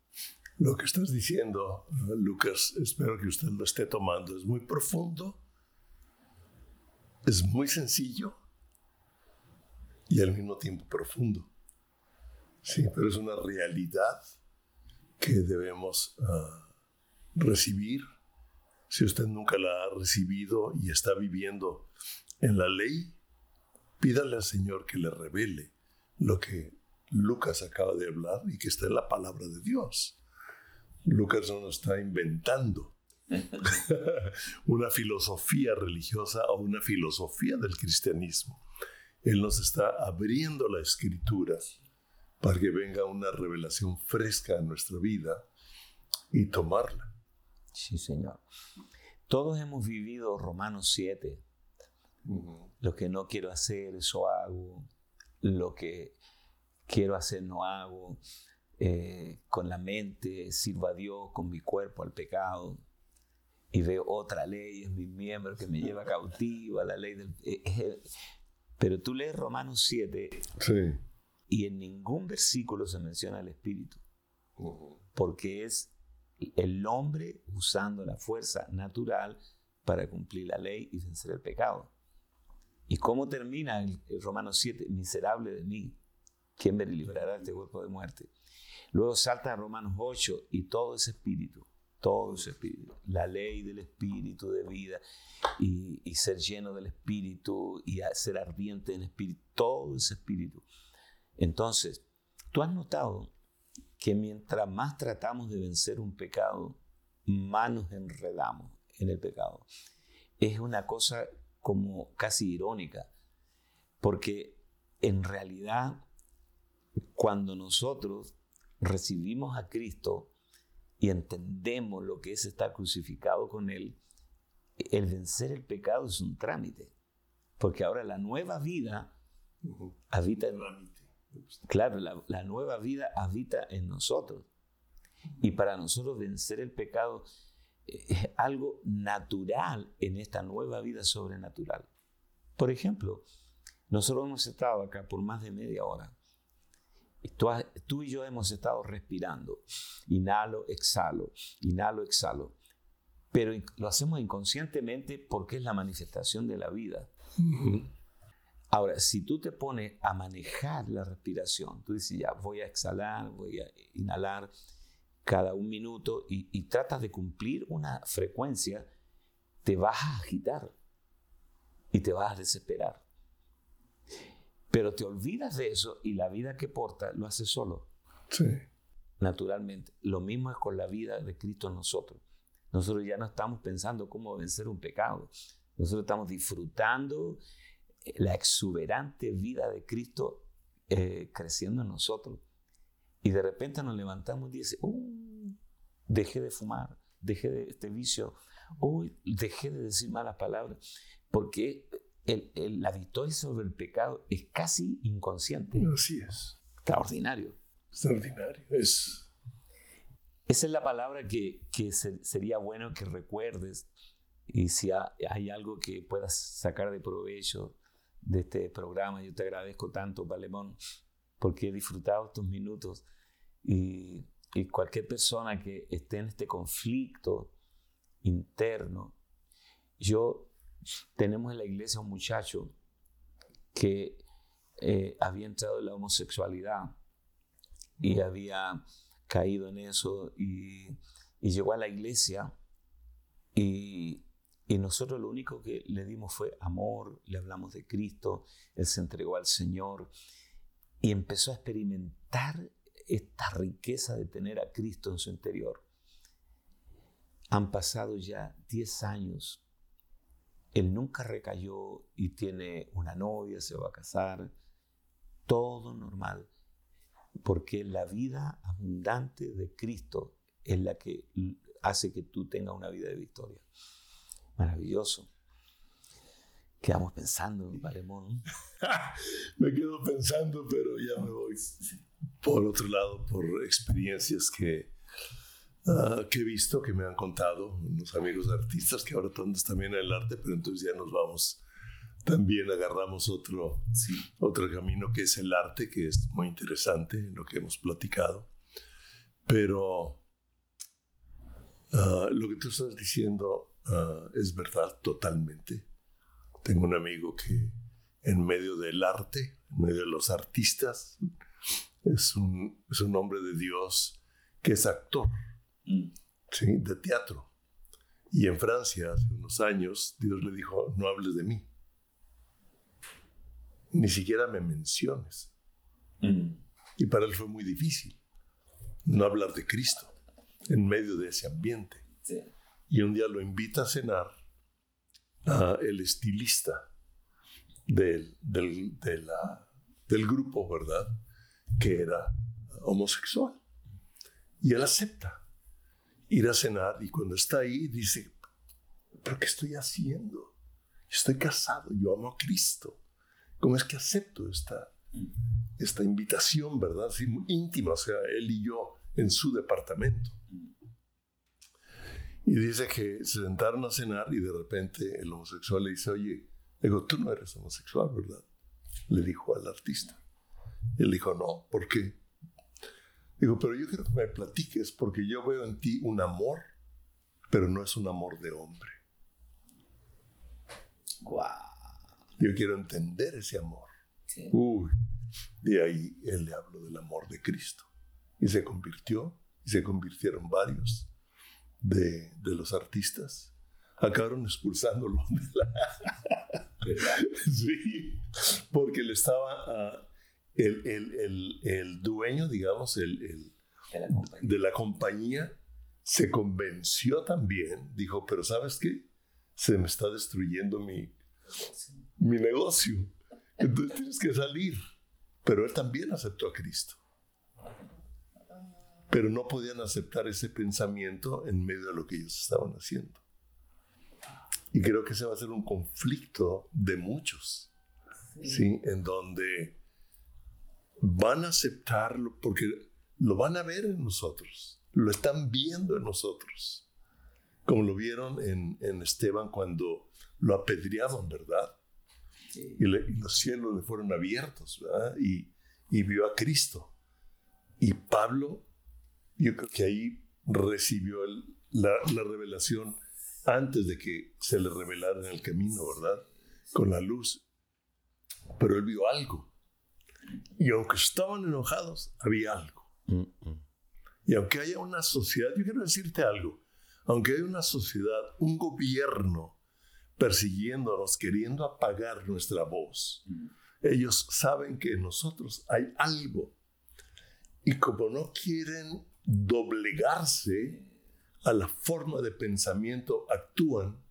Lo que estás diciendo, Lucas, espero que usted lo esté tomando, es muy profundo, es muy sencillo y al mismo tiempo profundo. Sí, pero es una realidad que debemos ah, recibir. Si usted nunca la ha recibido y está viviendo en la ley, pídale al Señor que le revele lo que Lucas acaba de hablar y que está en la palabra de Dios. Lucas no nos está inventando una filosofía religiosa o una filosofía del cristianismo. Él nos está abriendo la escritura para que venga una revelación fresca a nuestra vida y tomarla. Sí, Señor. Todos hemos vivido Romanos 7. Lo que no quiero hacer, eso hago. Lo que quiero hacer, no hago. Eh, con la mente sirvo a Dios, con mi cuerpo al pecado. Y veo otra ley en mi miembro que me lleva cautiva, la ley del... Eh, eh, pero tú lees Romanos 7 Sí. y en ningún versículo se menciona el Espíritu, porque es el hombre usando la fuerza natural para cumplir la ley y vencer el pecado. ¿Y cómo termina el, el Romanos 7? Miserable de mí, ¿quién me librará de este cuerpo de muerte? Luego salta a Romanos 8 y todo ese espíritu, todo ese espíritu, la ley del espíritu de vida y, y ser lleno del espíritu y ser ardiente en espíritu, todo ese espíritu. Entonces, tú has notado que mientras más tratamos de vencer un pecado, más nos enredamos en el pecado. Es una cosa como casi irónica, porque en realidad cuando nosotros recibimos a Cristo y entendemos lo que es estar crucificado con Él, el vencer el pecado es un trámite, porque ahora la nueva vida habita en, Claro, la, la nueva vida habita en nosotros. Y para nosotros vencer el pecado es algo natural en esta nueva vida sobrenatural. Por ejemplo, nosotros hemos estado acá por más de media hora. Tú, tú y yo hemos estado respirando. Inhalo, exhalo, inhalo, exhalo. Pero lo hacemos inconscientemente porque es la manifestación de la vida. Ahora, si tú te pones a manejar la respiración, tú dices, ya voy a exhalar, voy a inhalar cada un minuto y, y tratas de cumplir una frecuencia, te vas a agitar y te vas a desesperar. Pero te olvidas de eso y la vida que porta lo haces solo, Sí. naturalmente. Lo mismo es con la vida de Cristo en nosotros. Nosotros ya no estamos pensando cómo vencer un pecado. Nosotros estamos disfrutando eh, la exuberante vida de Cristo eh, creciendo en nosotros. Y de repente nos levantamos y dice, uh, dejé de fumar, dejé de este vicio, uy, dejé de decir malas palabras, porque el- el- la victoria sobre el pecado es casi inconsciente, Así es. extraordinario. Extraordinario. Es. Esa es la palabra que, que se- sería bueno que recuerdes y si ha- hay algo que puedas sacar de provecho de este programa, yo te agradezco tanto, Palemón, porque he disfrutado estos minutos. Y, cualquier persona que esté en este conflicto interno, yo tenemos en la iglesia un muchacho que eh, había entrado en la homosexualidad y había caído en eso y, llegó a la iglesia y nosotros lo único que le dimos fue amor, le hablamos de Cristo, él se entregó al Señor y empezó a experimentar esta riqueza de tener a Cristo en su interior. Han pasado ya 10 años. Él nunca recayó y tiene una novia, se va a casar. Todo normal. Porque la vida abundante de Cristo es la que hace que tú tengas una vida de victoria. Maravilloso. Quedamos pensando, Valemón. me quedo pensando, pero ya me voy por otro lado por experiencias que, ah, que he visto, que me han contado unos amigos artistas que ahora están también en el arte, pero entonces ya nos vamos, también agarramos otro, otro camino que es el arte, que es muy interesante, lo que hemos platicado. Pero ah, lo que tú estás diciendo ah, es verdad totalmente. Tengo un amigo que en medio del arte, en medio de los artistas, es un, es un hombre de Dios que es actor mm. ¿sí? de teatro. Y en Francia, hace unos años, Dios le dijo, no hables de mí. Ni siquiera me menciones. Mm. Y para él fue muy difícil no hablar de Cristo en medio de ese ambiente. Y un día lo invita a cenar el estilista del, del, del grupo, ¿verdad? que era homosexual. Y él acepta ir a cenar y cuando está ahí dice, ¿pero qué estoy haciendo? Estoy casado, yo amo a Cristo. ¿Cómo es que acepto esta, esta invitación, verdad? Así, íntima, o sea, él y yo en su departamento. Y dice que se sentaron a cenar y de repente el homosexual le dice, oye, digo, tú no eres homosexual, ¿verdad? Le dijo al artista. Él dijo, no, ¿por qué? Digo, pero yo quiero que me platiques porque yo veo en ti un amor, pero no es un amor de hombre. Yo quiero entender ese amor. Uy, y ahí él le habló del amor de Cristo. Y se convirtió, y se convirtieron varios de, los artistas. Acabaron expulsándolo de la... sí, porque le estaba el, dueño, digamos, el, de, la compañía, se convenció también, dijo, pero ¿sabes qué? Se me está destruyendo mi, mi negocio. Entonces tienes que salir. Pero él también aceptó a Cristo. Pero no podían aceptar ese pensamiento en medio de lo que ellos estaban haciendo. Y creo que ese va a ser un conflicto de muchos, ¿sí? En donde van a aceptarlo porque lo van a ver en nosotros, lo están viendo en nosotros, como lo vieron en, Esteban cuando lo apedreaban, ¿verdad? Y, los cielos le fueron abiertos, ¿verdad? Y, vio a Cristo. Y Pablo, yo creo que ahí recibió la, la revelación antes de que se le revelara en el camino, ¿verdad? Con la luz. Pero él vio algo y aunque estaban enojados, había algo. Y aunque haya una sociedad, yo quiero decirte algo, aunque haya una sociedad, un gobierno persiguiéndonos, queriendo apagar nuestra voz, ellos saben que en nosotros hay algo. Y como no quieren doblegarse a la forma de pensamiento, actúan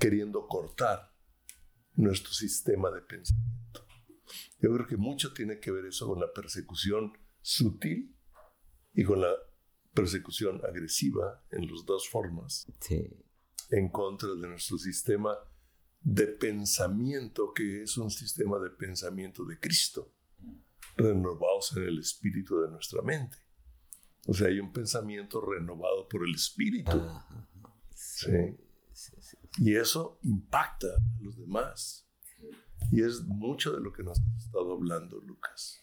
queriendo cortar nuestro sistema de pensamiento. Yo creo que mucho tiene que ver eso con la persecución sutil y con la persecución agresiva en las dos formas. En contra de nuestro sistema de pensamiento, que es un sistema de pensamiento de Cristo, renovados en el espíritu de nuestra mente. O sea, hay un pensamiento renovado por el espíritu. Y eso impacta a los demás. Y es mucho de lo que nos has estado hablando, Lucas.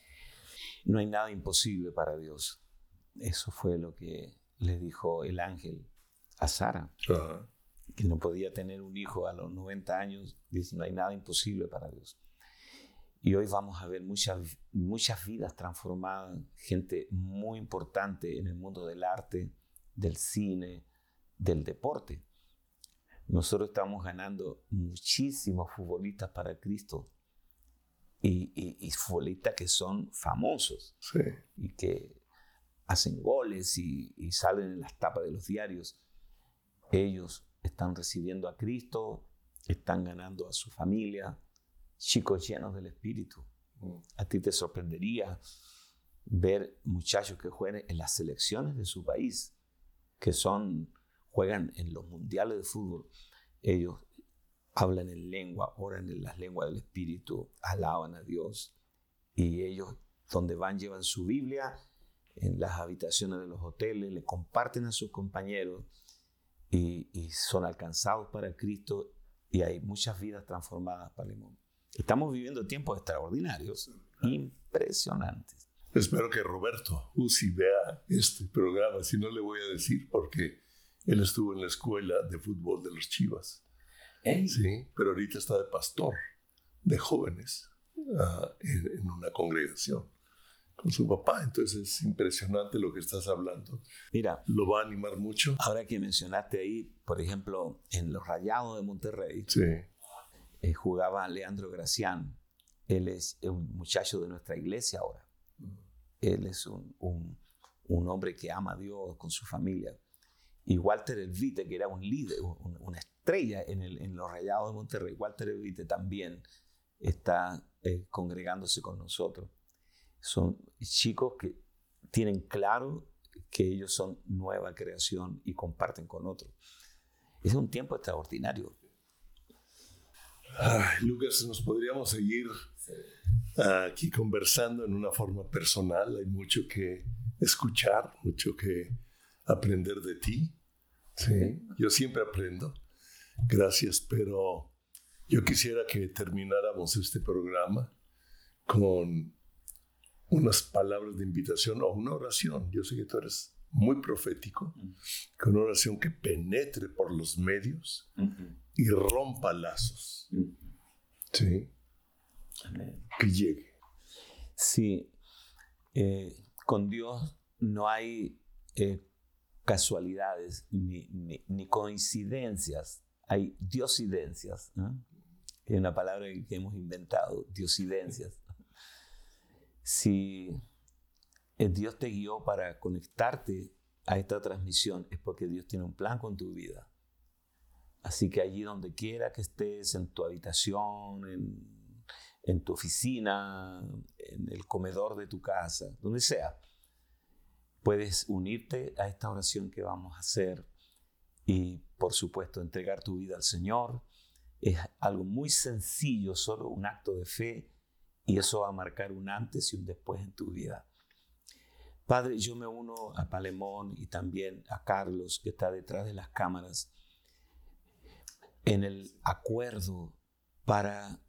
No hay nada imposible para Dios. Eso fue lo que le dijo el ángel a Sara, que no podía tener un hijo a los 90 años. Dice, no hay nada imposible para Dios. Y hoy vamos a ver muchas, muchas vidas transformadas, gente muy importante en el mundo del arte, del cine, del deporte. Nosotros estamos ganando muchísimos futbolistas para Cristo y, y, futbolistas que son famosos y que hacen goles y, y, salen en las tapas de los diarios. Ellos están recibiendo a Cristo, están ganando a su familia, chicos llenos del Espíritu. Mm. A ti te sorprendería ver muchachos que juegan en las selecciones de su país, que son, juegan en los mundiales de fútbol. Ellos hablan en lengua, oran en las lenguas del Espíritu, alaban a Dios. Y ellos, donde van, llevan su Biblia en las habitaciones de los hoteles, le comparten a sus compañeros y, son alcanzados para Cristo y hay muchas vidas transformadas para el mundo. Estamos viviendo tiempos extraordinarios, impresionantes. Espero que Roberto Uzi vea este programa, si no le voy a decir porque él estuvo en la escuela de fútbol de los Chivas. Sí, pero ahorita está de pastor de jóvenes ah, en, una congregación con su papá. Entonces es impresionante lo que estás hablando. Mira, lo va a animar mucho. Ahora que mencionaste ahí, por ejemplo, en los Rayados de Monterrey, sí. Eh, jugaba Leandro Gracián. Él es un muchacho de nuestra iglesia ahora. Él es un, un, hombre que ama a Dios con su familia. Y Walter Elvite, que era un líder, una estrella en, el, en los Rayados de Monterrey, Walter Elvite también está eh, congregándose con nosotros. Son chicos que tienen claro que ellos son nueva creación y comparten con otros. Es un tiempo extraordinario. Lucas, nos podríamos seguir aquí conversando en una forma personal. Hay mucho que escuchar, mucho que aprender de ti. Sí, yo siempre aprendo. Gracias, pero yo quisiera que termináramos este programa con unas palabras de invitación o una oración. Yo sé que tú eres muy profético, con una oración que penetre por los medios y rompa lazos. Sí. Que llegue. Sí. Eh, con Dios no hay eh, casualidades ni, ni, coincidencias, hay diosidencias. Es una palabra que hemos inventado, diosidencias. Si Dios te guió para conectarte a esta transmisión, es porque Dios tiene un plan con tu vida. Así que allí donde quiera que estés, en tu habitación, en, tu oficina, en el comedor de tu casa, donde sea, puedes unirte a esta oración que vamos a hacer y, por supuesto, entregar tu vida al Señor. Es algo muy sencillo, solo un acto de fe, y eso va a marcar un antes y un después en tu vida. Padre, yo me uno a Palemón y también a Carlos, que está detrás de las cámaras en el acuerdo para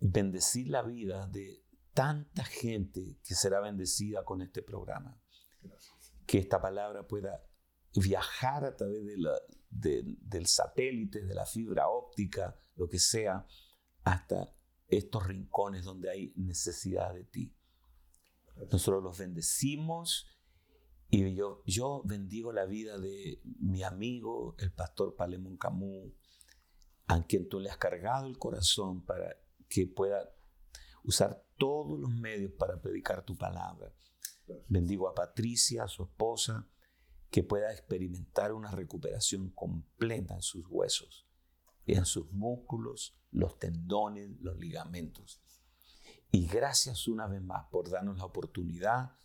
bendecir la vida de tanta gente que será bendecida con este programa. Que esta palabra pueda viajar a través del satélite, de la fibra óptica, lo que sea, hasta estos rincones donde hay necesidad de ti. Nosotros los bendecimos y yo, yo bendigo la vida de mi amigo, el pastor Palemón Camus, a quien tú le has cargado el corazón para que pueda usar todos los medios para predicar tu palabra. Bendigo a Patricia, su esposa, que pueda experimentar una recuperación completa en sus huesos, en sus músculos, los tendones, los ligamentos. Y gracias una vez más por darnos la oportunidad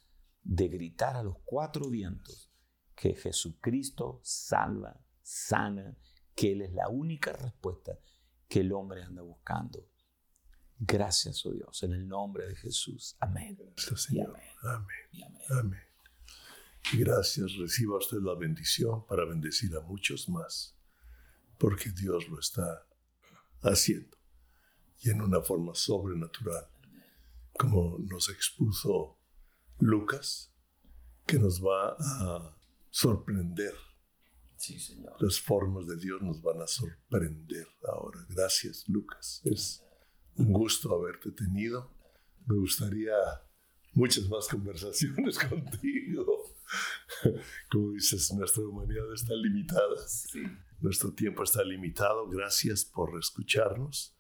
de gritar a los cuatro vientos que Jesucristo salva, sana que Él es la única respuesta que el hombre anda buscando. Gracias, oh Dios, en el nombre de Jesús. Amén. amén. amén. gracias, reciba usted la bendición para bendecir a muchos más, porque Dios lo está haciendo y en una forma sobrenatural, como nos expuso Lucas, que nos va a sorprender Sí, Señor. Las formas de Dios nos van a sorprender ahora. Gracias, Lucas. Es un gusto haberte tenido. Me gustaría muchas más conversaciones contigo. Como dices, nuestra humanidad está limitada. Sí. Nuestro tiempo está limitado. Gracias por escucharnos.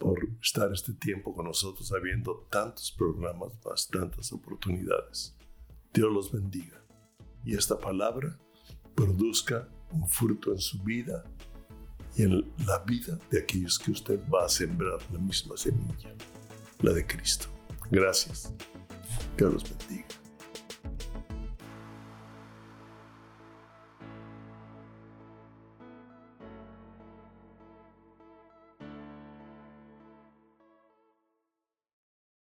Por estar este tiempo con nosotros, habiendo tantos programas, tantas oportunidades. Dios los bendiga y esta palabra produzca un fruto en su vida y en la vida de aquellos que usted va a sembrar la misma semilla, la de Cristo. Gracias. Dios los bendiga.